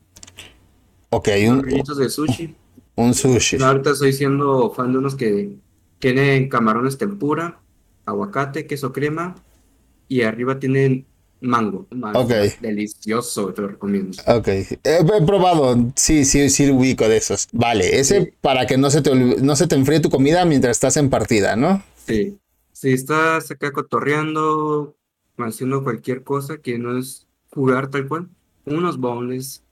Ok, unos rollitos de sushi. Un sushi. Ahorita estoy siendo fan de unos que tienen camarones tempura, aguacate, queso crema y arriba tienen mango. Ok. Delicioso, te lo recomiendo. Ok. He, probado, sí, sí, sí, ubico de esos. Vale, ese para que no se, te, no se te enfríe tu comida mientras estás en partida, ¿no? Sí. Si estás acá cotorreando, haciendo cualquier cosa que no es jugar tal cual, unos bowls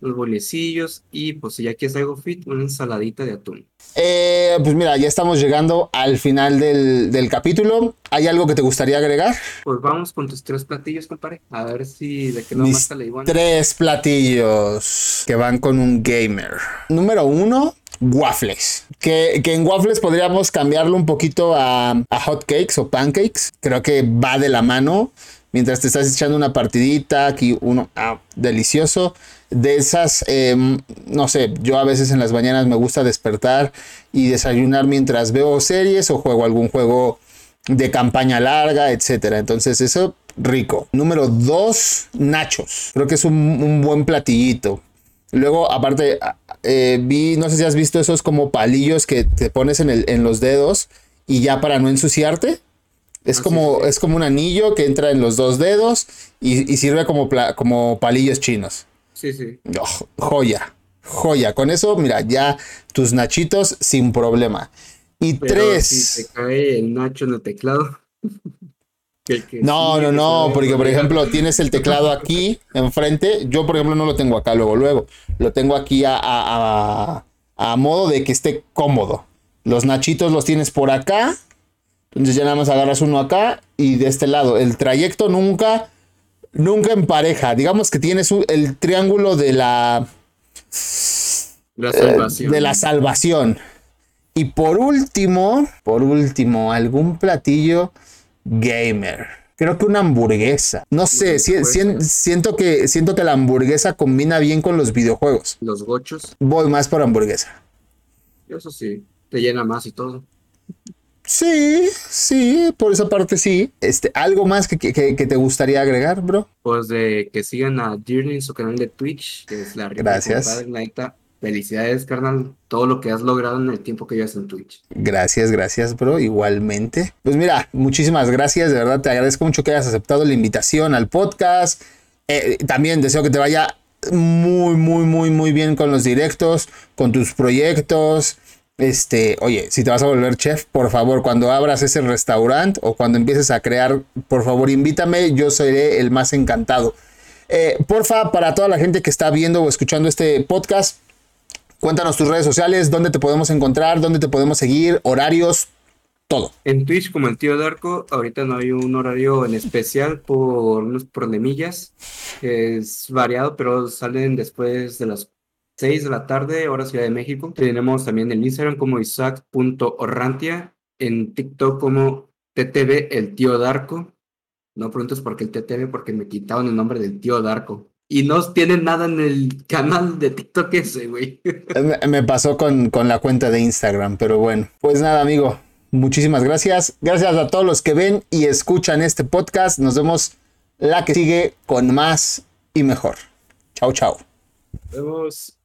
los bolecillos y pues si ya quieres algo fit, una ensaladita de atún. Eh, pues mira, ya estamos llegando al final del, capítulo. ¿Hay algo que te gustaría agregar? Pues vamos con tus tres platillos, compadre. A ver si de qué no más le Tres platillos que van con un gamer. Número uno, waffles. Que, que, en waffles podríamos cambiarlo un poquito a, a hot cakes o pancakes. Creo que va de la mano. Mientras te estás echando una partidita, aquí uno, ah, delicioso de esas, em, no sé, yo a veces en las mañanas me gusta despertar y desayunar mientras veo series o juego algún juego de campaña larga, etcétera. Entonces, eso rico. Número dos, nachos. Creo que es un, buen platillito. Luego, aparte, eh, vi, no sé si has visto esos como palillos que te pones en, el, en los dedos y ya para no ensuciarte. Es, ah, como, es como un anillo que entra en los dos dedos y, sirve como, como palillos chinos. Sí, sí. joya, joya. Con eso, mira, ya tus nachitos sin problema. Y tres. Si te cae el nacho en el teclado. no, no, no, porque por ejemplo tienes el teclado aquí enfrente. Yo, por ejemplo, no lo tengo acá luego, luego. Lo tengo aquí a, a, a modo de que esté cómodo. Los nachitos los tienes por acá. Entonces ya nada más agarras uno acá y de este lado. El trayecto nunca nunca en pareja. Digamos que tienes el triángulo de la. La salvación. de la salvación. Y por último, por último, algún platillo gamer. Creo que una hamburguesa. No sé, siento, que, siento que la hamburguesa combina bien con los videojuegos. Los gochos. Voy más por hamburguesa. Eso sí, te llena más y todo. Sí, sí, por esa parte sí. Este, ¿Algo más que, te gustaría agregar, bro? Pues de que sigan a Dirny en su canal de Twitch, que es la Gracias. Felicidades, carnal, todo lo que has logrado en el tiempo que llevas en Twitch. Gracias, gracias, bro, igualmente. Pues mira, muchísimas gracias, de verdad te agradezco mucho que hayas aceptado la invitación al podcast. Eh, también deseo que te vaya muy, muy, muy, muy bien con los directos, con tus proyectos. Este, oye, si te vas a volver chef, por favor, cuando abras ese restaurante o cuando empieces a crear, por favor, invítame, yo seré el más encantado. Eh, porfa, para toda la gente que está viendo o escuchando este podcast, cuéntanos tus redes sociales, dónde te podemos encontrar, dónde te podemos seguir, horarios, todo. En Twitch, como el tío Darko, ahorita no hay un horario en especial por unos problemillas. Es variado, pero salen después de las 6 de la tarde, hora Ciudad de México. Tenemos también en Instagram como isaac.orrantia, en TikTok como TTV el tío Darko. No preguntes por qué el TTV, porque me quitaron el nombre del tío Darko. Y no tienen nada en el canal de TikTok ese, güey. Me pasó con, con la cuenta de Instagram, pero bueno. Pues nada, amigo. Muchísimas gracias. Gracias a todos los que ven y escuchan este podcast. Nos vemos la que sigue con más y mejor. Chao, chao. Nos vemos.